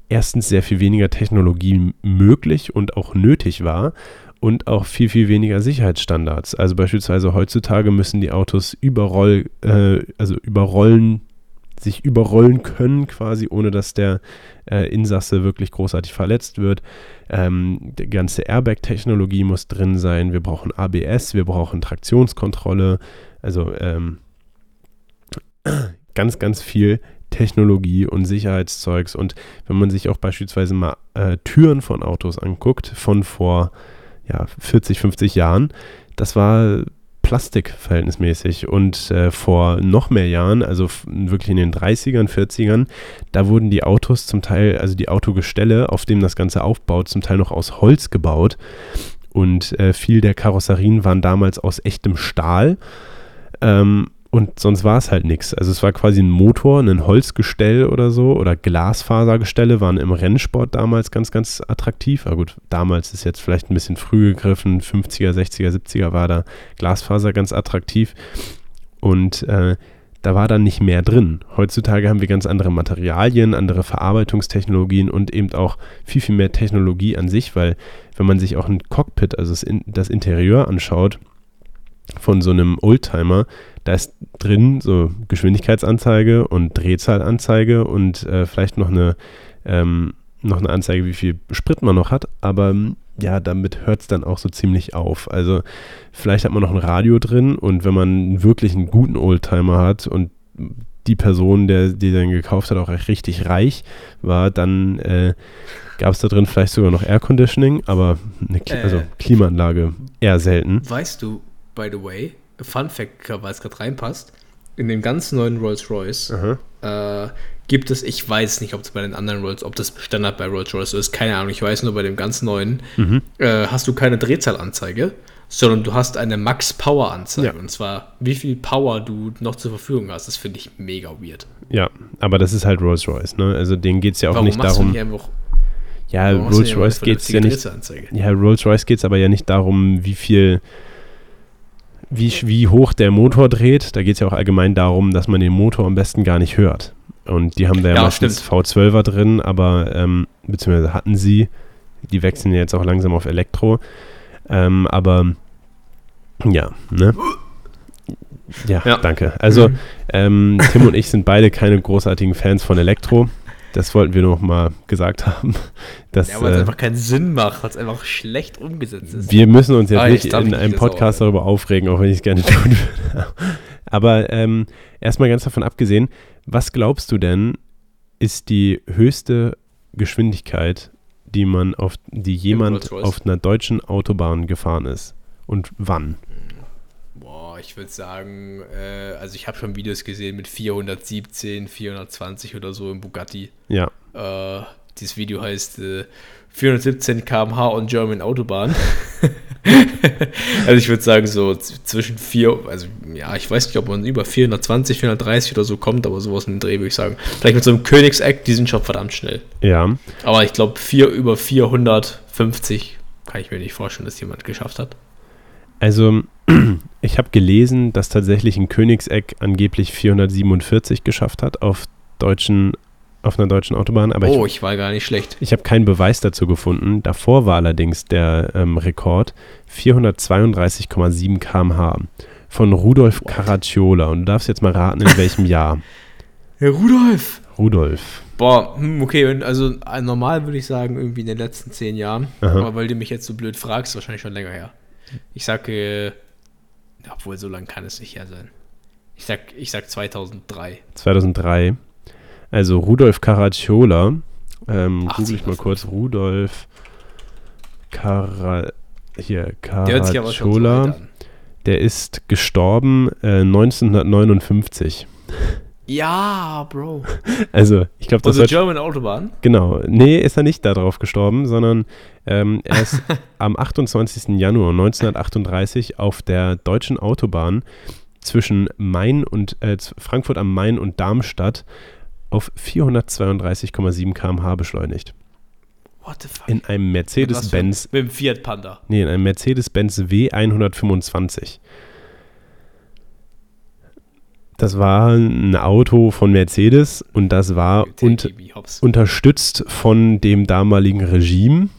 erstens sehr viel weniger Technologie möglich und auch nötig war und auch viel, viel weniger Sicherheitsstandards. Also beispielsweise heutzutage müssen die Autos überroll, äh, also überrollen sich überrollen können, quasi, ohne dass der äh, Insasse wirklich großartig verletzt wird. Ähm, die ganze Airbag-Technologie muss drin sein. Wir brauchen ABS, wir brauchen Traktionskontrolle. Also ähm, <clears throat> ganz, ganz viel Technologie und Sicherheitszeugs. Und wenn man sich auch beispielsweise mal äh, Türen von Autos anguckt, von vor ja, 40, 50 Jahren, das war Plastik verhältnismäßig. Und äh, vor noch mehr Jahren, also wirklich in den 30ern, 40ern, da wurden die Autos zum Teil, also die Autogestelle, auf dem das Ganze aufbaut, zum Teil noch aus Holz gebaut. Und äh, viel der Karosserien waren damals aus echtem Stahl. Ähm, und sonst war es halt nichts. Also es war quasi ein Motor, ein Holzgestell oder so oder Glasfasergestelle waren im Rennsport damals ganz, ganz attraktiv. Aber gut, damals ist jetzt vielleicht ein bisschen früh gegriffen, 50er, 60er, 70er war da Glasfaser ganz attraktiv. Und äh, da war dann nicht mehr drin. Heutzutage haben wir ganz andere Materialien, andere Verarbeitungstechnologien und eben auch viel, viel mehr Technologie an sich, weil wenn man sich auch ein Cockpit, also das, das Interieur anschaut, von so einem Oldtimer, da ist drin so Geschwindigkeitsanzeige und Drehzahlanzeige und äh, vielleicht noch eine, ähm, noch eine Anzeige, wie viel Sprit man noch hat, aber ja, damit hört es dann auch so ziemlich auf. Also vielleicht hat man noch ein Radio drin und wenn man wirklich einen guten Oldtimer hat und die Person, der die den gekauft hat, auch richtig reich war, dann äh, gab es da drin vielleicht sogar noch Air Conditioning, aber eine Kli äh, also Klimaanlage eher selten. Weißt du, by the way, Fun Fact, weil es gerade reinpasst, in dem ganz neuen Rolls-Royce äh, gibt es, ich weiß nicht, ob es bei den anderen Rolls, ob das Standard bei Rolls Royce ist, keine Ahnung, ich weiß nur, bei dem ganz neuen Mhm. äh, hast du keine Drehzahlanzeige, sondern du hast eine Max-Power-Anzeige. Ja. Und zwar, wie viel Power du noch zur Verfügung hast. Das finde ich mega weird. Ja, aber das ist halt Rolls-Royce, ne? Also denen geht es ja auch Warum nicht darum. nicht einfach ja, Rolls-Royce geht es ja nicht. Ja, Rolls-Royce geht es aber ja nicht darum, wie viel, wie, wie hoch der Motor dreht. Da geht es ja auch allgemein darum, dass man den Motor am besten gar nicht hört. Und die haben da ja, Ja, meistens stimmt. V12er drin, aber ähm, beziehungsweise hatten sie. Die wechseln ja jetzt auch langsam auf Elektro. Ähm, aber ja, ne? Ja, Ja. danke. Also, Mhm. ähm, Tim und ich sind beide keine großartigen Fans von Elektro. Das wollten wir noch mal gesagt haben. <laughs> Dass, Ja, weil es äh, einfach keinen Sinn macht, weil es einfach schlecht umgesetzt ist. wir müssen uns jetzt Ah, nicht in einem auch, Podcast ja. darüber aufregen, auch wenn ich es gerne tun würde. <laughs> Aber ähm, erstmal ganz davon abgesehen, was glaubst du denn, ist die höchste Geschwindigkeit, die man auf, die jemand auf einer deutschen Autobahn gefahren ist? Und wann? Ich würde sagen, äh, also ich habe schon Videos gesehen mit 417, 420 oder so im Bugatti. Ja, Äh, dieses Video heißt äh, 417 km/h on German Autobahn. <laughs> also ich würde sagen, so zwischen 4, also ja, ich weiß nicht, ob man über 420, 430 oder so kommt, aber sowas in den Dreh würde ich sagen. Vielleicht mit so einem Königseck, die sind schon verdammt schnell. ja. Aber ich glaube, vier, über 450 kann ich mir nicht vorstellen, dass jemand geschafft hat. Also, ich habe gelesen, dass tatsächlich ein Königseck angeblich 447 geschafft hat auf deutschen, auf einer deutschen Autobahn, aber oh, ich, ich war gar nicht schlecht. ich habe keinen Beweis dazu gefunden. Davor war allerdings der ähm, Rekord 432,7 km/h von Rudolf What? Caracciola. Und du darfst jetzt mal raten, in welchem Jahr. <laughs> Herr Rudolf! Rudolf. Boah, hm, okay, also äh, normal würde ich sagen, irgendwie in den letzten zehn Jahren. Aha. Aber weil du mich jetzt so blöd fragst, wahrscheinlich schon länger her. Ich sag, äh, obwohl so lang kann es nicht her sein. Ich sag, ich sag 2003. 2003. Also Rudolf Caracciola. Ähm, 80 google ich mal kurz. Rudolf Cara hier, Der so Caracciola. alt an. Der ist gestorben äh, 1959. Ja, Bro. <laughs> Also, ich glaube, das Also wird. German Autobahn. Genau. Nee, ist er nicht darauf gestorben, sondern ähm, er ist <laughs> am 28. Januar 1938 auf der deutschen Autobahn zwischen Main und äh, Frankfurt am Main und Darmstadt auf 432,7 km/h beschleunigt. What the fuck? In einem Mercedes-Benz, Mit dem Fiat Panda. nee, in einem Mercedes-Benz W125. Das war ein Auto von Mercedes und das war hops. unterstützt von dem damaligen Regime.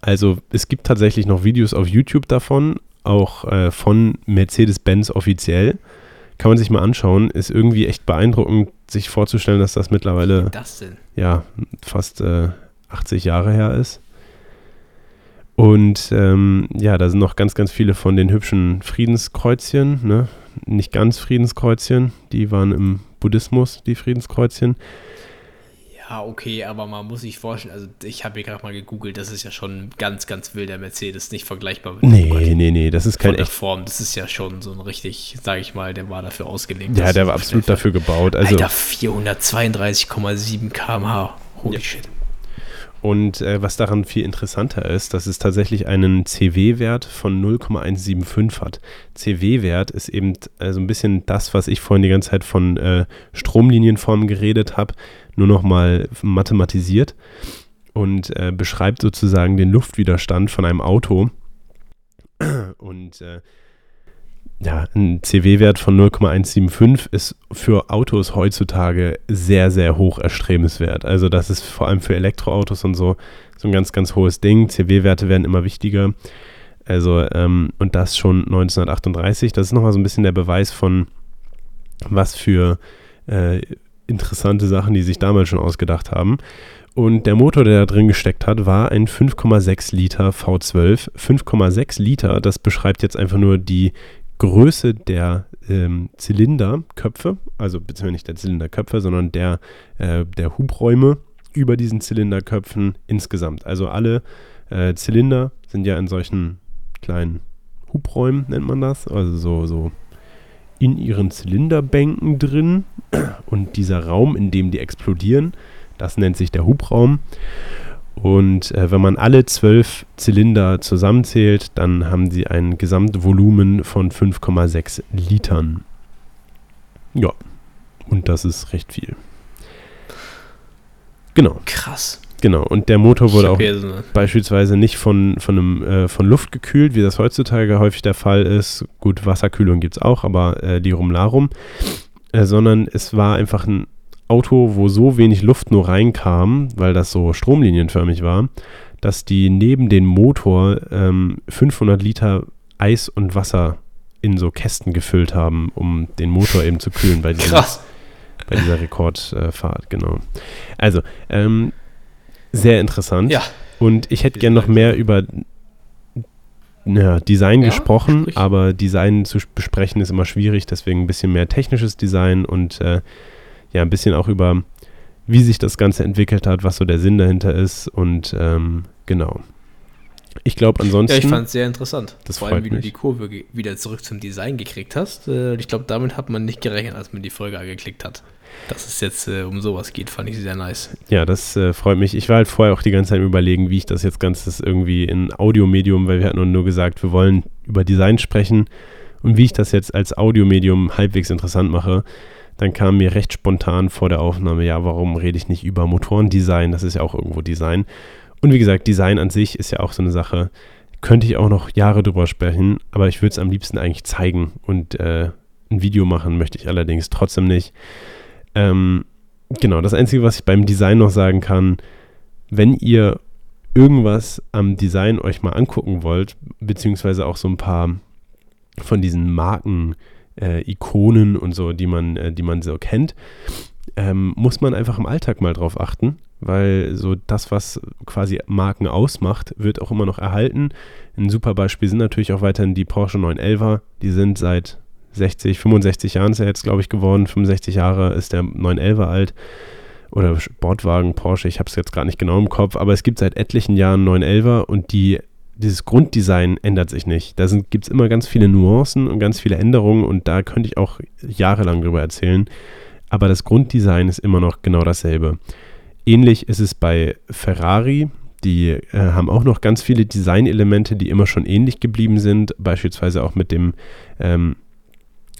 Also es gibt tatsächlich noch Videos auf YouTube davon, auch äh, von Mercedes-Benz offiziell. Kann man sich mal anschauen. Ist irgendwie echt beeindruckend, sich vorzustellen, dass das mittlerweile das ja, fast äh, 80 Jahre her ist. Und ähm, ja, da sind noch ganz, ganz viele von den hübschen Friedenskreuzchen, ne? Nicht ganz Friedenskreuzchen, die waren im Buddhismus, die Friedenskreuzchen. Ja, okay, aber man muss sich vorstellen, also ich habe hier gerade mal gegoogelt, das ist ja schon ein ganz, ganz wilder Mercedes, nicht vergleichbar mit Nee, Bugatti. nee, nee, das ist Von kein der echt. Form, das ist ja schon so ein richtig, sage ich mal, der war dafür ausgelegt. Ja, der er war so absolut dafür gebaut. Also, Alter, 432,7 km/h. Holy Ja. shit. Und äh, was daran viel interessanter ist, dass es tatsächlich einen CW-Wert von 0,175 hat. CW-Wert ist eben äh, so ein bisschen das, was ich vorhin die ganze Zeit von äh, Stromlinienformen geredet habe, nur nochmal mathematisiert und äh, beschreibt sozusagen den Luftwiderstand von einem Auto. Und äh, ja, ein CW-Wert von 0,175 ist für Autos heutzutage sehr, sehr hoch erstrebenswert. Also das ist vor allem für Elektroautos und so so ein ganz, ganz hohes Ding. CW-Werte werden immer wichtiger. Also, ähm, und das schon 1938. Das ist nochmal so ein bisschen der Beweis von, was für äh, interessante Sachen die sich damals schon ausgedacht haben. Und der Motor, der da drin gesteckt hat, war ein 5,6 Liter V12. 5,6 Liter, das beschreibt jetzt einfach nur die Größe der ähm, Zylinderköpfe, also beziehungsweise nicht der Zylinderköpfe, sondern der, äh, der Hubräume über diesen Zylinderköpfen insgesamt. Also alle äh, Zylinder sind ja in solchen kleinen Hubräumen, nennt man das, also so, so in ihren Zylinderbänken drin und dieser Raum, in dem die explodieren, das nennt sich der Hubraum. Und äh, wenn man alle zwölf Zylinder zusammenzählt, dann haben sie ein Gesamtvolumen von 5,6 Litern. Ja, und das ist recht viel. Genau. Krass. Genau, und der Motor wurde auch so beispielsweise nicht von, von, einem, äh, von Luft gekühlt, wie das heutzutage häufig der Fall ist. Gut, Wasserkühlung gibt es auch, aber äh, Lirum Larum. Äh, sondern es war einfach ein Auto, wo so wenig Luft nur reinkam, weil das so stromlinienförmig war, dass die neben den Motor ähm, 500 Liter Eis und Wasser in so Kästen gefüllt haben, um den Motor eben zu kühlen bei, diesem, Krass. bei dieser Rekordfahrt, genau. Also, ähm, sehr interessant. Ja. Und ich hätte gerne noch mehr über ja, Design Ja, gesprochen, sprich. aber Design zu besprechen ist immer schwierig, deswegen ein bisschen mehr technisches Design und äh, ja, ein bisschen auch über, wie sich das Ganze entwickelt hat, was so der Sinn dahinter ist und ähm, genau. Ich glaube Ja, ansonsten. ich fand es sehr interessant. Das Vor allem, wie du mich. die Kurve wieder zurück zum Design gekriegt hast. Äh, Ich glaube, damit hat man nicht gerechnet, als man die Folge angeklickt hat. Dass es jetzt äh, um sowas geht, fand ich sehr nice. Ja, das äh, freut mich. Ich war halt vorher auch die ganze Zeit im überlegen, wie ich das jetzt Ganzes irgendwie in Audiomedium, weil wir hatten nur gesagt, wir wollen über Design sprechen und wie ich das jetzt als Audiomedium halbwegs interessant mache. Dann kam mir recht spontan vor der Aufnahme, ja, warum rede ich nicht über Motorendesign? Das ist ja auch irgendwo Design. Und wie gesagt, Design an sich ist ja auch so eine Sache, könnte ich auch noch Jahre drüber sprechen, aber ich würde es am liebsten eigentlich zeigen und äh, ein Video machen möchte ich allerdings trotzdem nicht. Ähm, genau, das Einzige, was ich beim Design noch sagen kann, wenn ihr irgendwas am Design euch mal angucken wollt, beziehungsweise auch so ein paar von diesen Marken, äh, Ikonen und so, die man, äh, die man so kennt, ähm, muss man einfach im Alltag mal drauf achten, weil so das, was quasi Marken ausmacht, wird auch immer noch erhalten. Ein super Beispiel sind natürlich auch weiterhin die Porsche 911er, die sind seit 60, 65 Jahren ist er jetzt, glaube ich, geworden. 65 Jahre ist der 911er alt. Oder Sportwagen, Porsche, ich habe es jetzt gerade nicht genau im Kopf, aber es gibt seit etlichen Jahren 911er und die, dieses Grunddesign ändert sich nicht. Da gibt es immer ganz viele Nuancen und ganz viele Änderungen und da könnte ich auch jahrelang drüber erzählen. Aber das Grunddesign ist immer noch genau dasselbe. Ähnlich ist es bei Ferrari. Die äh, haben auch noch ganz viele Designelemente, die immer schon ähnlich geblieben sind. Beispielsweise auch mit dem, ähm,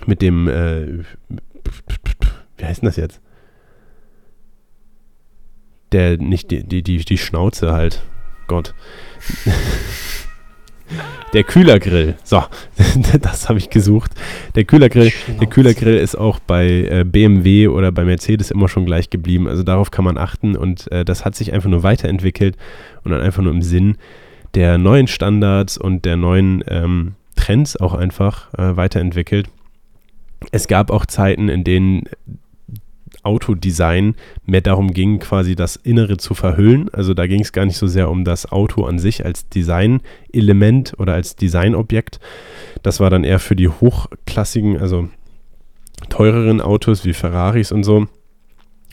mit dem, äh, wie heißt denn das jetzt? Der, nicht die, die, die, die Schnauze halt. Gott. <laughs> Der Kühlergrill. So, <laughs> das habe ich gesucht. Der Kühlergrill, der Kühlergrill ist auch bei äh, BMW oder bei Mercedes immer schon gleich geblieben. Also darauf kann man achten und äh, das hat sich einfach nur weiterentwickelt und dann einfach nur im Sinn der neuen Standards und der neuen ähm, Trends auch einfach äh, weiterentwickelt. Es gab auch Zeiten, in denen Autodesign mehr darum ging, quasi das Innere zu verhüllen. Also da ging es gar nicht so sehr um das Auto an sich als Designelement oder als Designobjekt. Das war dann eher für die hochklassigen, also teureren Autos wie Ferraris und so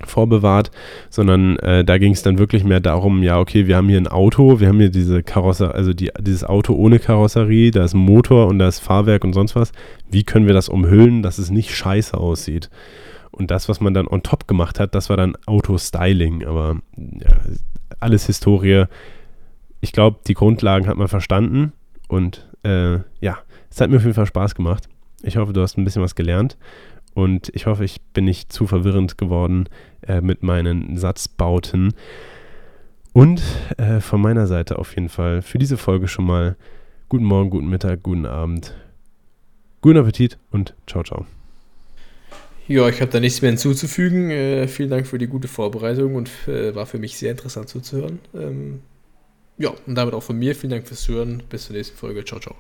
vorbewahrt, sondern äh, da ging es dann wirklich mehr darum, ja, okay, wir haben hier ein Auto, wir haben hier diese Karosserie, also die, dieses Auto ohne Karosserie, da ist ein Motor und da ist Fahrwerk und sonst was. Wie können wir das umhüllen, dass es nicht scheiße aussieht? Und das, was man dann on top gemacht hat, das war dann Auto-Styling. Aber ja, alles Historie. Ich glaube, die Grundlagen hat man verstanden. Und äh, ja, es hat mir auf jeden Fall Spaß gemacht. Ich hoffe, du hast ein bisschen was gelernt. Und ich hoffe, ich bin nicht zu verwirrend geworden äh, mit meinen Satzbauten. Und äh, von meiner Seite auf jeden Fall für diese Folge schon mal guten Morgen, guten Mittag, guten Abend, guten Appetit und ciao, ciao. Ja, ich habe da nichts mehr hinzuzufügen. Äh, vielen Dank für die gute Vorbereitung und äh, war für mich sehr interessant zuzuhören. Ähm, ja, und damit auch von mir vielen Dank fürs Zuhören. Bis zur nächsten Folge. Ciao, ciao.